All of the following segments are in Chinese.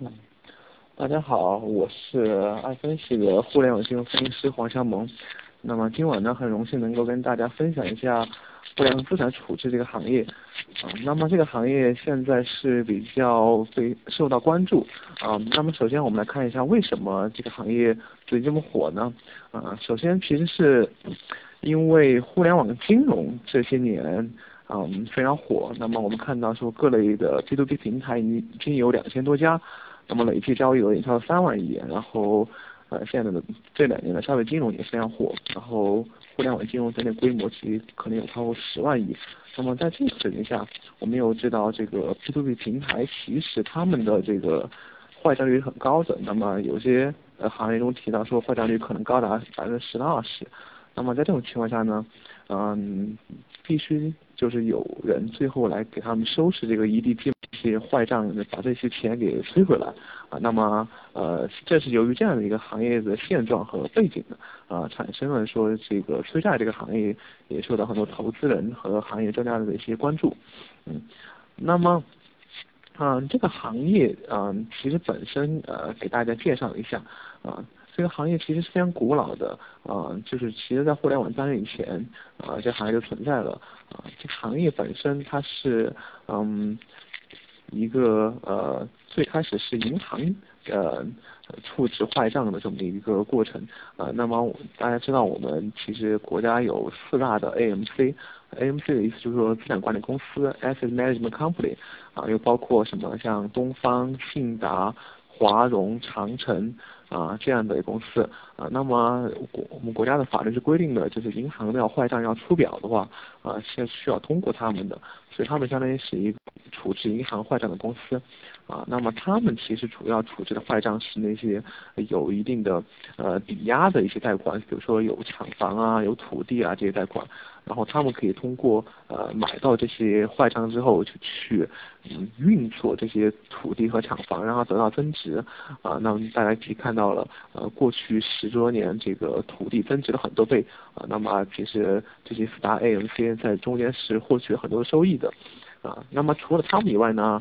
嗯，大家好，我是爱分析的互联网金融分析师黄湘萌。那么今晚呢，很荣幸能够跟大家分享一下互联网资产处置这个行业。啊，那么这个行业现在是比较被受到关注。啊，那么首先我们来看一下为什么这个行业最近这么火呢？啊，首先其实是因为互联网金融这些年。嗯，非常火。那么我们看到说各类的 P to P 平台已经有两千多家，那么累计交易额也超过三万亿。然后，呃，现在的这两年的消费金融也非常火。然后，互联网金融整体规模其实可能有超过十万亿。那么在这个水平下，我们又知道这个 P to P 平台其实他们的这个坏账率很高的。那么有些呃行业中提到说坏账率可能高达百分之十到二十。那么在这种情况下呢，嗯，必须就是有人最后来给他们收拾这个 EDP 这些坏账，把这些钱给催回来啊。那么呃，这是由于这样的一个行业的现状和背景的啊，产生了说这个催债这个行业也受到很多投资人和行业专家的一些关注。嗯，那么嗯，这个行业嗯，其实本身呃，给大家介绍一下啊。这个行业其实是非常古老的，啊，就是其实在互联网诞生以前，啊，这行业就存在了，啊，这行业本身它是，嗯，一个呃，最开始是银行呃处置坏账的这么一个过程，啊，那么大家知道我们其实国家有四大的 AMC，AMC 的意思就是说资产管理公司，Asset Management Company，啊，又包括什么像东方、信达、华融、长城。啊，这样的公司啊，那么国我们国家的法律是规定的，就是银行要坏账要出表的话，啊，是需要通过他们的，所以他们相当于是一个处置银行坏账的公司，啊，那么他们其实主要处置的坏账是那些有一定的呃抵押的一些贷款，比如说有厂房啊、有土地啊这些贷款。然后他们可以通过呃买到这些坏账之后，就去嗯运作这些土地和厂房，然后得到增值啊。那么大家可以看到了，呃过去十多年这个土地增值了很多倍啊。那么其实这些四大 AMC 在中间是获取很多收益的啊。那么除了他们以外呢，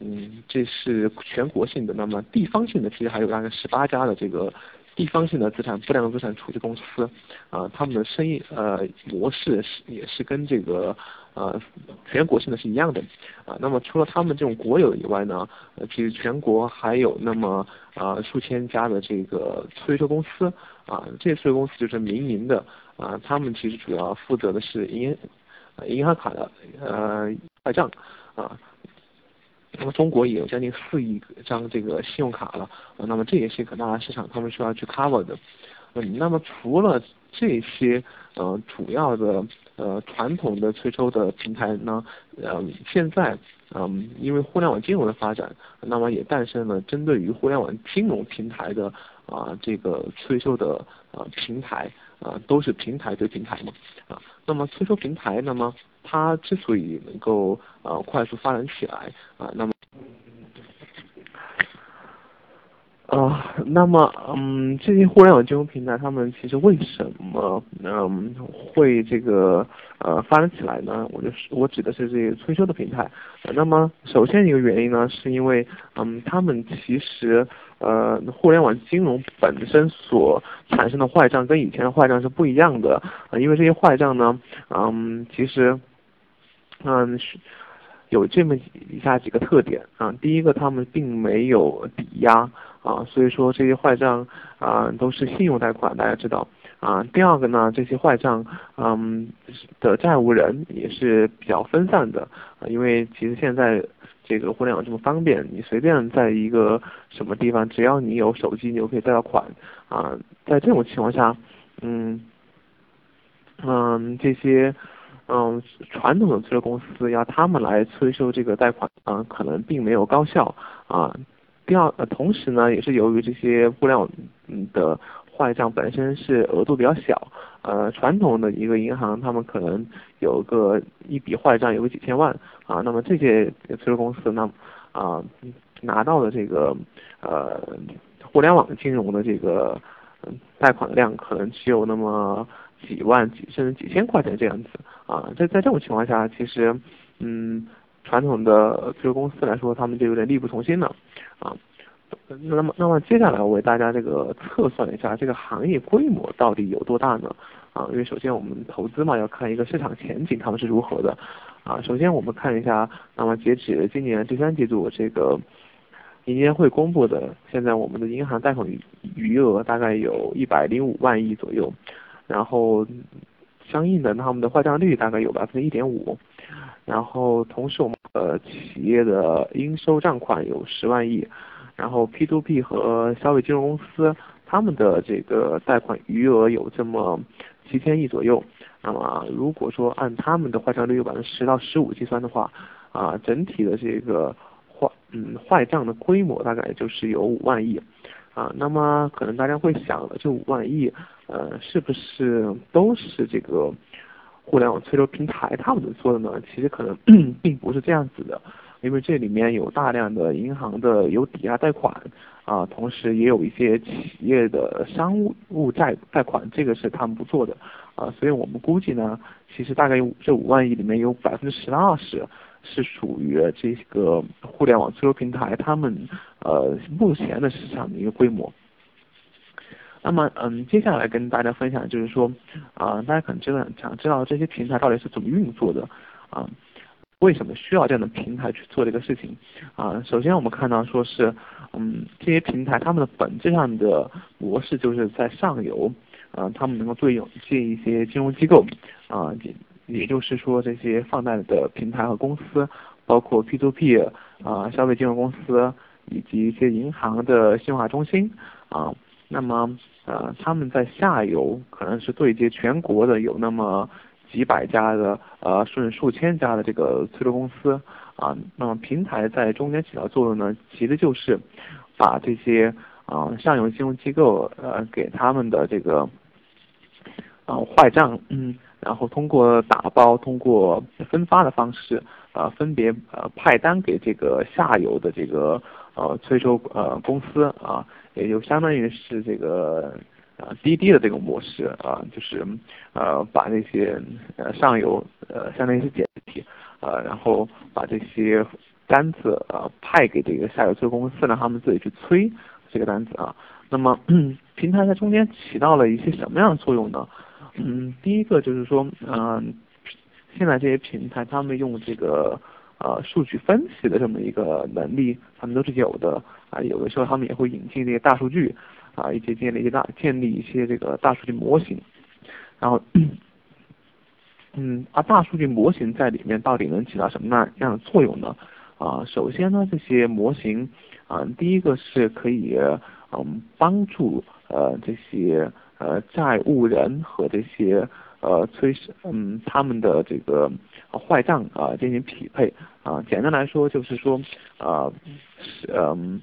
嗯这是全国性的，那么地方性的其实还有大概十八家的这个。地方性的资产不良资产处置公司，啊，他们的生意呃模式是也是跟这个呃全国性的是一样的，啊，那么除了他们这种国有以外呢，呃，其实全国还有那么啊数千家的这个催收公司，啊，这些催收公司就是民营的，啊，他们其实主要负责的是银银行卡的呃坏账，啊。那么中国也有将近四亿张这个信用卡了，那么这也是一个大市场，他们需要去 cover 的。嗯，那么除了这些呃主要的呃传统的催收的平台呢，呃现在嗯因为互联网金融的发展，那么也诞生了针对于互联网金融平台的啊这个催收的啊平台啊都是平台对平台嘛啊，那么催收平台那么。它之所以能够呃快速发展起来啊，那么啊，那么嗯，这些互联网金融平台，他们其实为什么嗯会这个呃发展起来呢？我就是我指的是这些催收的平台。那么首先一个原因呢，是因为嗯他们其实呃互联网金融本身所产生的坏账跟以前的坏账是不一样的啊，因为这些坏账呢嗯其实。嗯，是有这么以下几个特点啊。第一个，他们并没有抵押啊，所以说这些坏账啊都是信用贷款，大家知道啊。第二个呢，这些坏账嗯的债务人也是比较分散的啊，因为其实现在这个互联网这么方便，你随便在一个什么地方，只要你有手机，你就可以贷到款啊。在这种情况下，嗯嗯这些。嗯，传统的催收公司要他们来催收这个贷款啊，可能并没有高效啊。第二，呃，同时呢，也是由于这些互联网的坏账本身是额度比较小，呃，传统的一个银行他们可能有个一笔坏账有个几千万啊，那么这些催收公司那，啊，拿到的这个呃互联网金融的这个贷款量可能只有那么。几万几甚至几千块钱这样子啊，在在这种情况下，其实，嗯，传统的这个公司来说，他们就有点力不从心了啊。那么，那么接下来我为大家这个测算一下这个行业规模到底有多大呢？啊，因为首先我们投资嘛，要看一个市场前景他们是如何的。啊，首先我们看一下，那么截止今年第三季度这个银监会公布的，现在我们的银行贷款余余额大概有一百零五万亿左右，然后相应的他们的坏账率大概有百分之一点五，然后同时我们呃企业的应收账款有十万亿。然后 P to P 和消费金融公司，他们的这个贷款余额有这么七千亿左右。那么如果说按他们的坏账率有百分之十到十五计算的话，啊，整体的这个坏嗯坏账的规模大概就是有五万亿。啊，那么可能大家会想了，这五万亿，呃，是不是都是这个互联网催收平台他们做的呢？其实可能 并不是这样子的。因为这里面有大量的银行的有抵押贷款啊，同时也有一些企业的商务债贷款，这个是他们不做的啊，所以我们估计呢，其实大概有这五万亿里面有百分之十到二十是属于这个互联网自由平台他们呃目前的市场的一个规模。那么嗯，接下来跟大家分享就是说啊，大家可能真的想知道这些平台到底是怎么运作的啊。为什么需要这样的平台去做这个事情？啊，首先我们看到说是，嗯，这些平台他们的本质上的模式就是在上游，啊，他们能够对应这一些金融机构，啊，也就是说这些放贷的平台和公司，包括 P to P，啊，消费金融公司以及一些银行的信用卡中心，啊，那么呃，他们在下游可能是对接全国的有那么。几百家的呃，甚至数千家的这个催收公司啊，那么平台在中间起到作用呢，其实就是把这些啊上游金融机构呃给他们的这个啊坏账，嗯，然后通过打包、通过分发的方式啊，分别呃派单给这个下游的这个呃催收呃公司啊，也就相当于是这个。啊，滴滴的这种模式啊，就是呃把那些呃上游呃相当于是简体呃，然后把这些单子呃派给这个下游催收公司，让他们自己去催这个单子啊。那么平台在中间起到了一些什么样的作用呢？嗯，第一个就是说，嗯，现在这些平台他们用这个呃数据分析的这么一个能力，他们都是有的啊。有的时候他们也会引进这些大数据。啊，以及建立一些大建立一些这个大数据模型，然后，嗯，啊，大数据模型在里面到底能起到什么样的作用呢？啊，首先呢，这些模型啊，第一个是可以嗯帮助呃这些呃债务人和这些呃催嗯他们的这个坏账啊进行匹配啊，简单来说就是说啊是嗯。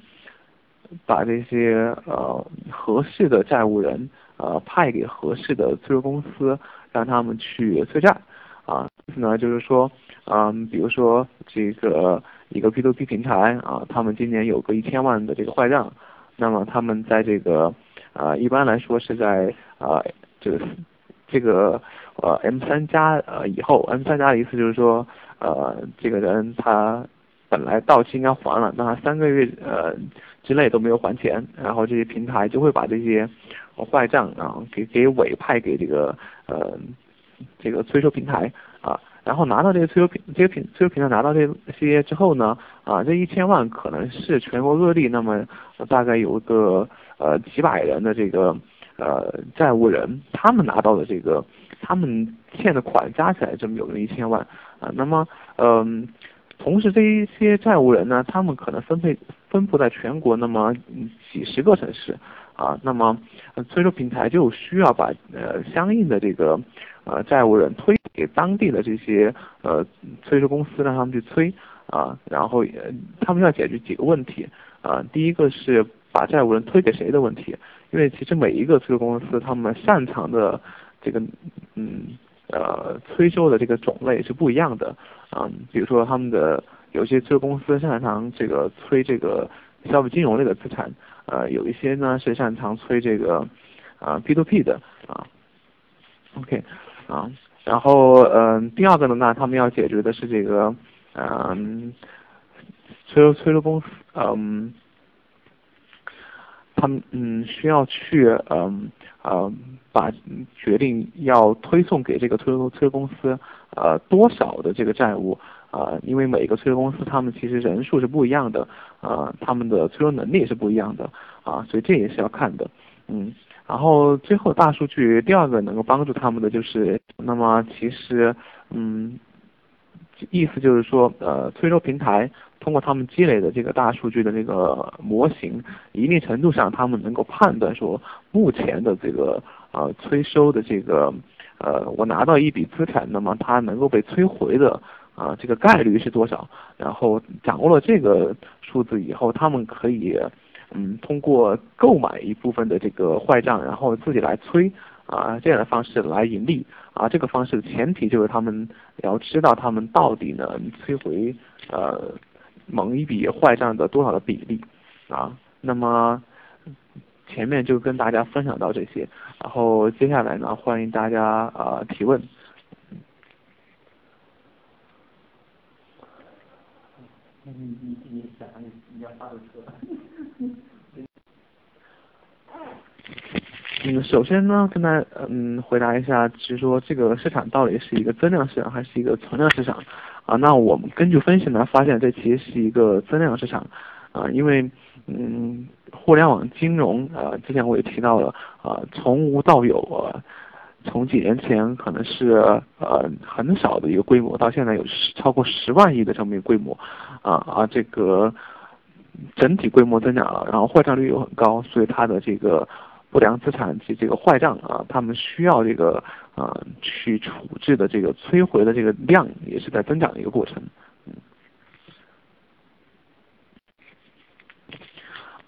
把这些呃合适的债务人呃派给合适的催收公司，让他们去催债啊。意思呢就是说，嗯，比如说这个一个 P to P 平台啊，他们今年有个一千万的这个坏账，那么他们在这个啊一般来说是在啊这个这个呃 M 三加呃以后，M 三加的意思就是说呃这个人他。本来到期应该还了，那他三个月呃之内都没有还钱，然后这些平台就会把这些坏账啊给给委派给这个呃这个催收平台，然后拿到这个催收平这个平催收平台拿到这些之后呢啊这一千万可能是全国各地那么大概有个呃几百人的这个呃债务人，他们拿到的这个他们欠的款加起来这么有了一千万啊，那么嗯。同时，这一些债务人呢，他们可能分配分布在全国那么几十个城市，啊，那么催收平台就需要把呃相应的这个呃债务人推给当地的这些呃催收公司，让他们去催，啊，然后他们要解决几个问题，啊，第一个是把债务人推给谁的问题，因为其实每一个催收公司他们擅长的这个嗯。呃，催收的这个种类是不一样的，啊，比如说他们的有些催收公司擅长这个催这个消费金融类的资产，呃，有一些呢是擅长催这个啊 P to P 的啊，OK，啊，然后嗯，第二个呢，那他们要解决的是这个嗯催收催收公司嗯他们嗯需要去嗯呃把决定要推送给这个催收催收公司呃多少的这个债务啊，因为每个催收公司他们其实人数是不一样的啊，他们的催收能力是不一样的啊，所以这也是要看的嗯。然后最后大数据第二个能够帮助他们的就是，那么其实嗯。意思就是说，呃，催收平台通过他们积累的这个大数据的这个模型，一定程度上他们能够判断说，目前的这个呃催收的这个呃，我拿到一笔资产，那么它能够被催回的啊这个概率是多少？然后掌握了这个数字以后，他们可以嗯通过购买一部分的这个坏账，然后自己来催。啊，这样的方式来盈利啊，这个方式的前提就是他们要知道他们到底能摧毁呃某一笔坏账的多少的比例啊。那么前面就跟大家分享到这些，然后接下来呢，欢迎大家啊提问。你你你想你你要发的车。嗯，首先呢，跟大家嗯回答一下，就是说这个市场到底是一个增量市场还是一个存量市场？啊，那我们根据分析呢，发现这其实是一个增量市场，啊，因为嗯，互联网金融啊，之前我也提到了啊，从无到有啊，从几年前可能是呃很少的一个规模，到现在有超过十万亿的这么一个规模，啊啊，这个整体规模增长了，然后坏账率又很高，所以它的这个。不良资产及这个坏账啊，他们需要这个啊去处置的这个摧毁的这个量也是在增长的一个过程。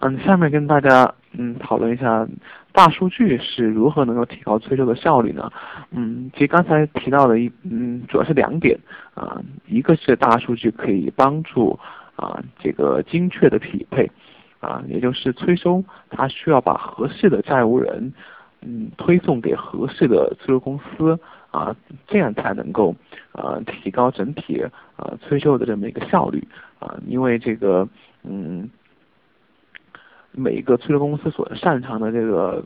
嗯，下面跟大家嗯讨论一下大数据是如何能够提高催收的效率呢？嗯，其实刚才提到的一嗯主要是两点啊，一个是大数据可以帮助啊这个精确的匹配。啊，也就是催收，他需要把合适的债务人，嗯，推送给合适的催收公司，啊，这样才能够，呃，提高整体，呃，催收的这么一个效率，啊，因为这个，嗯，每一个催收公司所擅长的这个，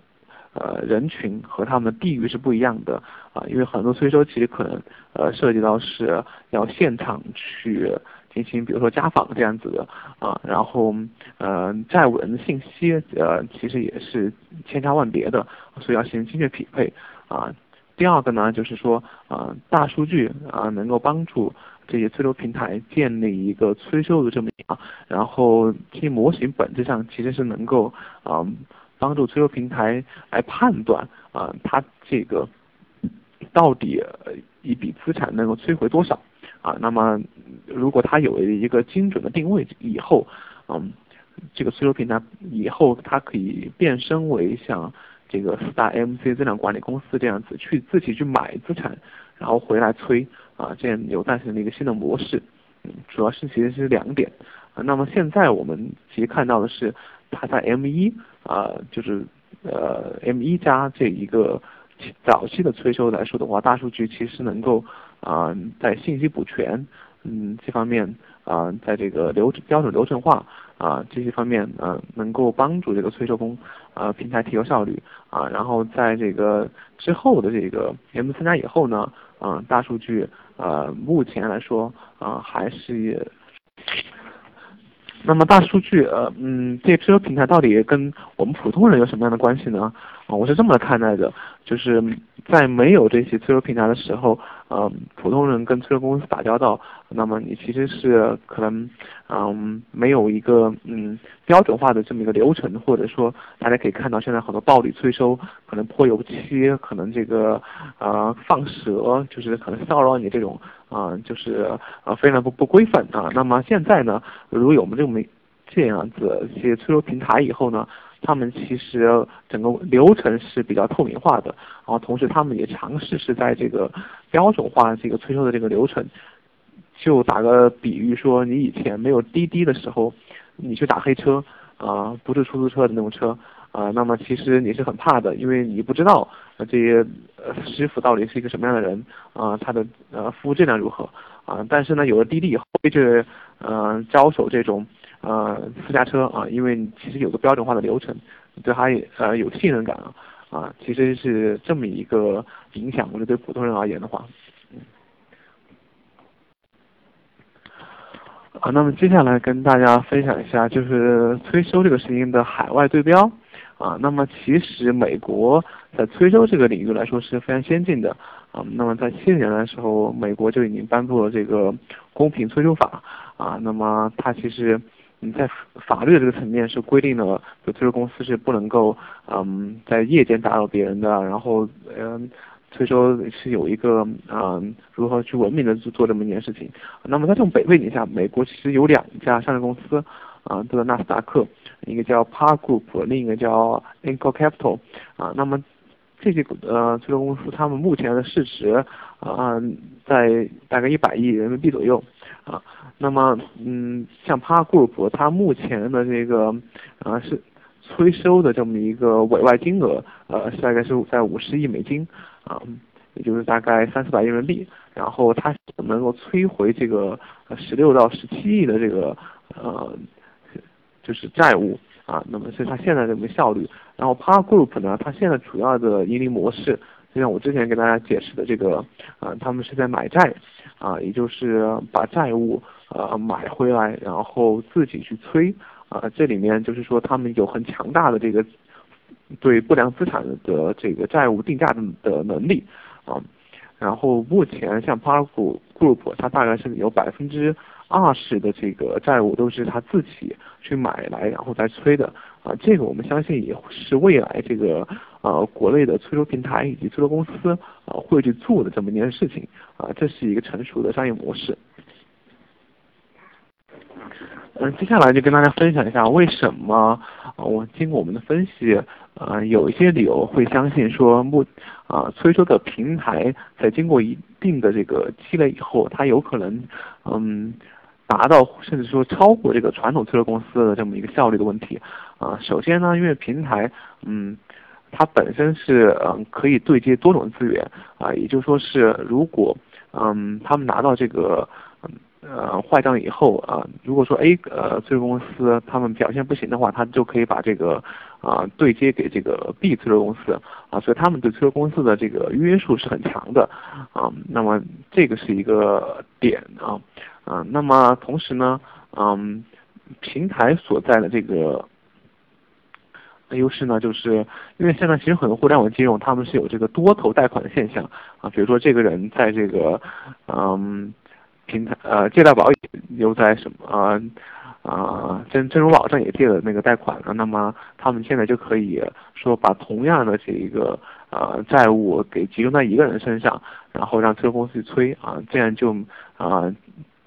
呃，人群和他们的地域是不一样的，啊，因为很多催收其实可能，呃，涉及到是要现场去。进行比如说家访这样子的啊，然后呃债务人的信息呃其实也是千差万别的，所以要进行精确匹配啊。第二个呢就是说啊大数据啊能够帮助这些催收平台建立一个催收的这么一个，然后这些模型本质上其实是能够啊帮助催收平台来判断啊它这个到底一笔资产能够摧毁多少。啊，那么如果它有了一个精准的定位以后，嗯，这个催收平台以后它可以变身为像这个四大 MC 资产管理公司这样子，去自己去买资产，然后回来催，啊，这样有诞生了一个新的模式。嗯，主要是其实是两点。啊，那么现在我们其实看到的是，它在 M 一啊，就是呃 M 一加这一个早期的催收来说的话，大数据其实能够。啊，在信息补全，嗯，这方面啊，在这个流标准流程化啊这些方面啊，能够帮助这个催收工啊平台提高效率啊。然后在这个之后的这个 M 参加以后呢，啊，大数据啊，目前来说啊还是。那么大数据呃嗯，这催收平台到底跟我们普通人有什么样的关系呢？啊，我是这么看待的，就是在没有这些催收平台的时候。嗯，普通人跟催收公司打交道，那么你其实是可能，嗯，没有一个嗯标准化的这么一个流程，或者说大家可以看到现在很多暴力催收，可能泼油漆，可能这个呃放蛇，就是可能骚扰你这种啊，就是呃非常不不规范啊。那么现在呢，如果有我们这么这样子一些催收平台以后呢？他们其实整个流程是比较透明化的，然后同时他们也尝试是在这个标准化这个催收的这个流程。就打个比喻说，你以前没有滴滴的时候，你去打黑车，啊，不是出租车的那种车，啊，那么其实你是很怕的，因为你不知道这些师傅到底是一个什么样的人，啊，他的呃服务质量如何，啊，但是呢，有了滴滴以后，就是嗯交手这种。呃私家车啊，因为其实有个标准化的流程，对它呃有信任感啊，啊，其实是这么一个影响。我觉得对普通人而言的话，啊，那么接下来跟大家分享一下，就是催收这个事情的海外对标。啊，那么其实美国在催收这个领域来说是非常先进的啊。那么在七十年代的时候，美国就已经颁布了这个公平催收法啊。那么它其实在法律的这个层面是规定了，就催收公司是不能够嗯在夜间打扰别人的，然后嗯催收是有一个嗯如何去文明的去做这么一件事情。那么在这种背背景下，美国其实有两家上市公司。啊，这个纳斯达克，一个叫 Park Group，另一个叫 Inco Capital，啊，那么这些呃催收公司，他们目前的市值啊在大概一百亿人民币左右，啊，那么嗯，像 Par Group，它目前的这个啊是催收的这么一个委外金额，呃，大概是在五十亿美金，啊，也就是大概三四百亿人民币，然后它能够催回这个十六到十七亿的这个呃。就是债务啊，那么是它现在这个效率。然后 Par Group 呢，它现在主要的盈利模式，就像我之前给大家解释的这个，啊，他们是在买债，啊，也就是把债务呃买回来，然后自己去催，啊，这里面就是说他们有很强大的这个对不良资产的这个债务定价的的能力，啊，然后目前像 Par Group，它大概是有百分之。二十的这个债务都是他自己去买来，然后再催的啊，这个我们相信也是未来这个呃国内的催收平台以及催收公司啊会去做的这么一件事情啊，这是一个成熟的商业模式。嗯，接下来就跟大家分享一下为什么啊，我经过我们的分析啊，有一些理由会相信说目啊催收的平台在经过一定的这个积累以后，它有可能嗯。达到甚至说超过这个传统催收公司的这么一个效率的问题啊。首先呢，因为平台嗯，它本身是嗯可以对接多种资源啊，也就是说是如果嗯他们拿到这个呃坏账以后啊，如果说 A 呃催收公司他们表现不行的话，他就可以把这个啊对接给这个 B 催收公司啊，所以他们对催收公司的这个约束是很强的啊。那么这个是一个点啊。啊，那么同时呢，嗯，平台所在的这个优势呢，就是因为现在其实很多互联网金融他们是有这个多头贷款的现象啊，比如说这个人在这个嗯平台呃借贷宝又在什么啊啊真真如保证也借了那个贷款了，那么他们现在就可以说把同样的这一个呃债务给集中在一个人身上，然后让催收公司去催啊，这样就啊。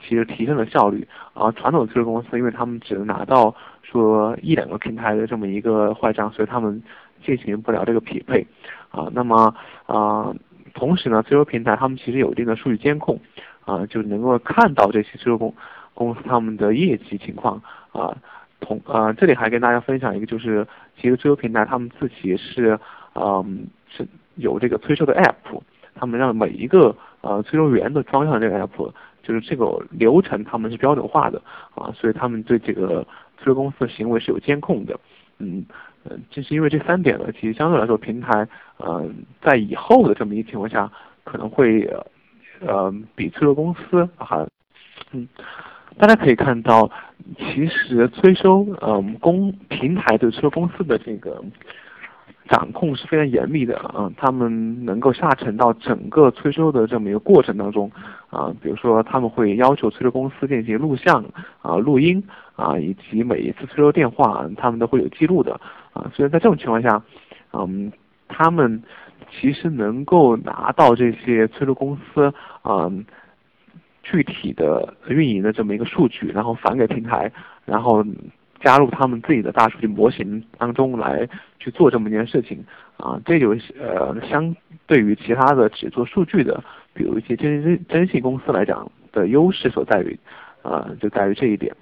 其实提升了效率啊！传统的催收公司，因为他们只能拿到说一两个平台的这么一个坏账，所以他们进行不了这个匹配啊。那么啊，同时呢，催收平台他们其实有一定的数据监控啊，就能够看到这些催收公公司他们的业绩情况啊。同啊，这里还跟大家分享一个，就是其实催收平台他们自己是嗯是有这个催收的 app，他们让每一个呃催收员都装上这个 app。就是这个流程他们是标准化的啊，所以他们对这个催收公司的行为是有监控的，嗯嗯，正是因为这三点呢，其实相对来说平台呃在以后的这么一情况下，可能会呃比催收公司还嗯，大家可以看到，其实催收嗯公平台对催收公司的这个。掌控是非常严密的啊，他们能够下沉到整个催收的这么一个过程当中啊，比如说他们会要求催收公司进行录像啊、录音啊，以及每一次催收电话他们都会有记录的啊，所以在这种情况下，嗯，他们其实能够拿到这些催收公司啊具体的运营的这么一个数据，然后返给平台，然后。加入他们自己的大数据模型当中来去做这么一件事情啊，这就是呃相对于其他的只做数据的，比如一些征征征信公司来讲的优势所在于，啊就在于这一点。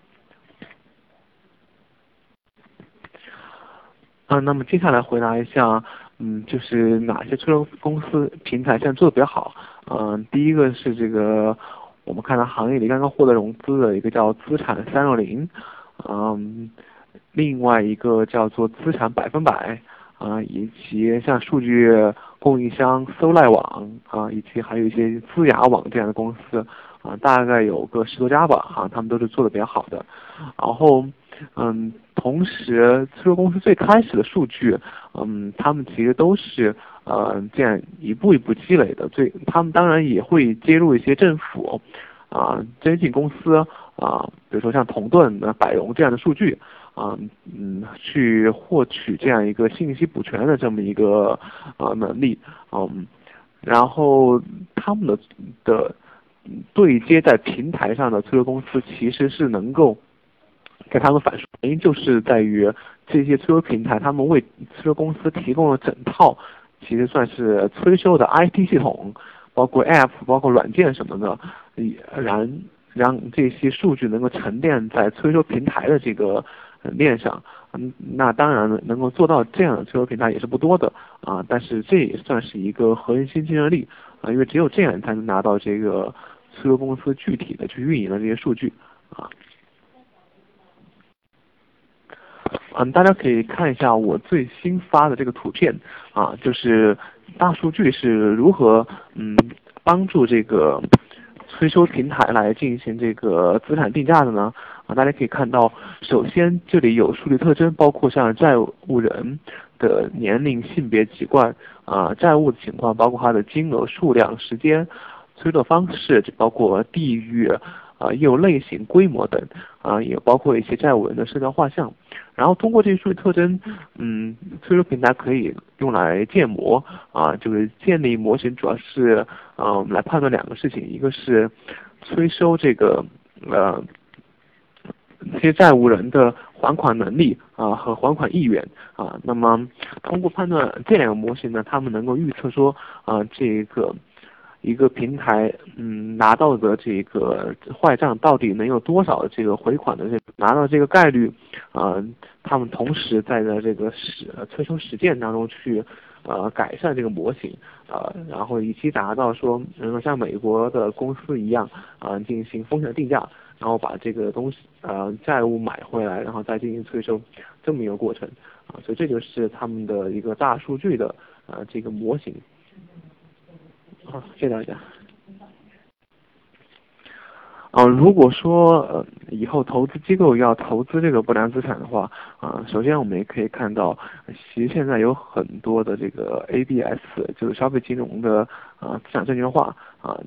啊，那么接下来回答一下，嗯，就是哪些车公司平台现在做的比较好？嗯，第一个是这个我们看到行业里刚刚获得融资的一个叫资产三六零。嗯，另外一个叫做资产百分百啊，以及像数据供应商搜赖网啊，以及还有一些资雅网这样的公司啊，大概有个十多家吧啊，他们都是做的比较好的。然后嗯，同时催收公司最开始的数据，嗯，他们其实都是呃这样一步一步积累的。最他们当然也会接入一些政府啊征信公司啊，比如说像同盾、百荣这样的数据。啊，嗯，去获取这样一个信息补全的这么一个呃能力，嗯，然后他们的的对接在平台上的催收公司其实是能够给他们反馈，原因就是在于这些催收平台他们为催收公司提供了整套，其实算是催收的 IT 系统，包括 App，包括软件什么的，然让这些数据能够沉淀在催收平台的这个。链上，嗯，那当然能够做到这样的催收平台也是不多的啊，但是这也算是一个核心竞争力啊，因为只有这样才能拿到这个催收公司具体的去运营的这些数据啊。嗯，大家可以看一下我最新发的这个图片啊，就是大数据是如何嗯帮助这个。催收平台来进行这个资产定价的呢？啊，大家可以看到，首先这里有数据特征，包括像债务人的年龄、性别、籍贯啊，债务的情况，包括他的金额、数量、时间、催收方式，包括地域。啊，业务类型、规模等，啊，也包括一些债务人的社交画像。然后通过这些数据特征，嗯，催收平台可以用来建模，啊，就是建立模型，主要是，呃，来判断两个事情，一个是催收这个，呃，这些债务人的还款能力啊和还款意愿啊。那么通过判断这两个模型呢，他们能够预测说，啊，这个。一个平台，嗯，拿到的这个坏账到底能有多少这个回款的这拿到这个概率，啊，他们同时在的这个实催收实践当中去，呃，改善这个模型，呃，然后以期达到说能够像美国的公司一样，啊，进行风险定价，然后把这个东西，呃，债务买回来，然后再进行催收，这么一个过程，啊，所以这就是他们的一个大数据的，呃，这个模型。好，谢谢大家。啊，如果说呃以后投资机构要投资这个不良资产的话，啊，首先我们也可以看到，其实现在有很多的这个 ABS，就是消费金融的啊资产证券化啊。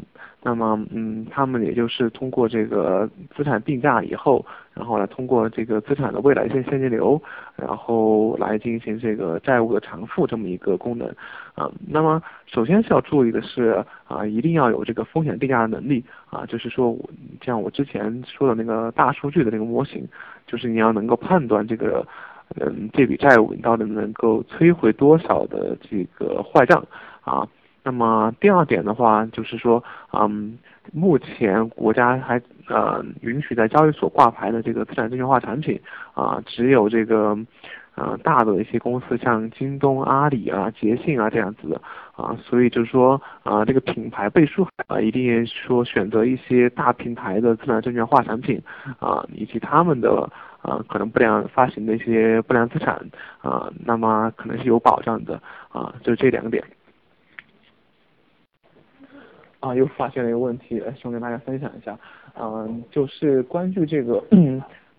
那么，嗯，他们也就是通过这个资产定价以后，然后来通过这个资产的未来性现金流，然后来进行这个债务的偿付这么一个功能，啊，那么首先是要注意的是，啊，一定要有这个风险定价的能力，啊，就是说，我像我之前说的那个大数据的那个模型，就是你要能够判断这个，嗯，这笔债务你到底能够摧毁多少的这个坏账，啊。那么第二点的话，就是说，嗯，目前国家还呃允许在交易所挂牌的这个资产证券化产品，啊，只有这个，呃，大的一些公司，像京东、阿里啊、捷信啊这样子的，啊，所以就是说，啊，这个品牌背书啊，一定说选择一些大平台的资产证券化产品，啊，以及他们的啊可能不良发行的一些不良资产，啊，那么可能是有保障的，啊，就这两个点。啊，又发现了一个问题，想跟大家分享一下，嗯，就是关于这个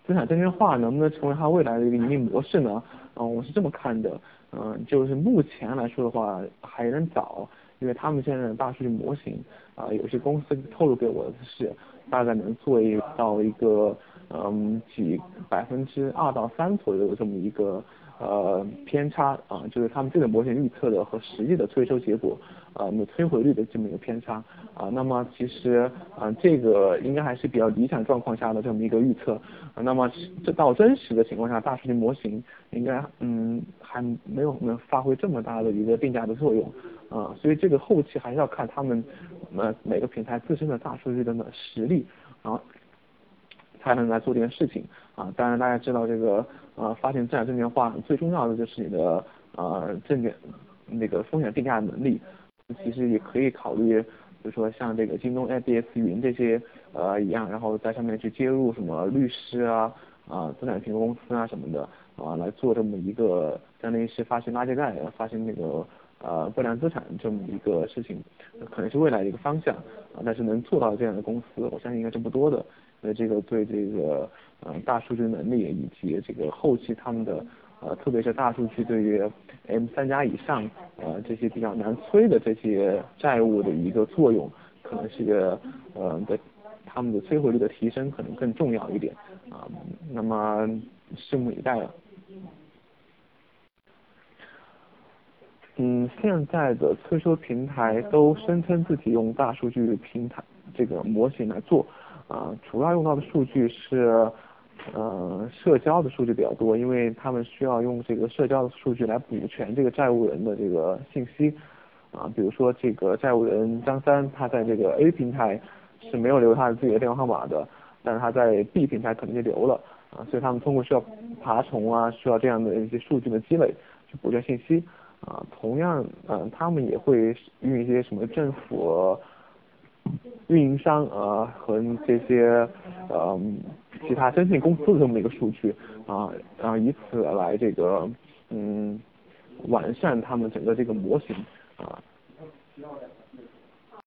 资产证券化能不能成为它未来的一个盈利模式呢？嗯，我是这么看的，嗯，就是目前来说的话还有点早，因为他们现在的大数据模型，啊，有些公司透露给我的是大概能做一到一个嗯几百分之二到三左右的这么一个。呃，偏差啊，就是他们这个模型预测的和实际的催收结果，呃，那摧毁率的这么一个偏差啊。那么其实啊，这个应该还是比较理想状况下的这么一个预测啊。那么这到真实的情况下，大数据模型应该嗯还没有能发挥这么大的一个定价的作用啊。所以这个后期还是要看他们呃每个平台自身的大数据的实力啊。才能来做这件事情啊！当然，大家知道这个呃，发行资产证券化最重要的就是你的呃证券那个风险定价能力。其实也可以考虑，比如说像这个京东 ABS 云这些呃一样，然后在上面去接入什么律师啊啊资产评估公司啊什么的啊来做这么一个相当于是发行垃圾债、发行那个呃不良资产这么一个事情，可能是未来的一个方向啊，但是能做到这样的公司，我相信应该是不多的。呃，这个对这个呃大数据能力以及这个后期他们的呃，特别是大数据对于 M 三加以上呃这些比较难催的这些债务的一个作用，可能是个呃的他们的摧毁率的提升可能更重要一点啊。那么拭目以待了。嗯，现在的催收平台都声称自己用大数据平台这个模型来做。啊，主要用到的数据是，呃，社交的数据比较多，因为他们需要用这个社交的数据来补全这个债务人的这个信息，啊，比如说这个债务人张三，他在这个 A 平台是没有留他的自己的电话号码的，但是他在 B 平台肯定就留了，啊，所以他们通过需要爬虫啊，需要这样的一些数据的积累去补全信息，啊，同样，嗯，他们也会用一些什么政府。运营商呃和这些呃其他征信公司的这么一个数据啊，然后以此来这个嗯完善他们整个这个模型啊。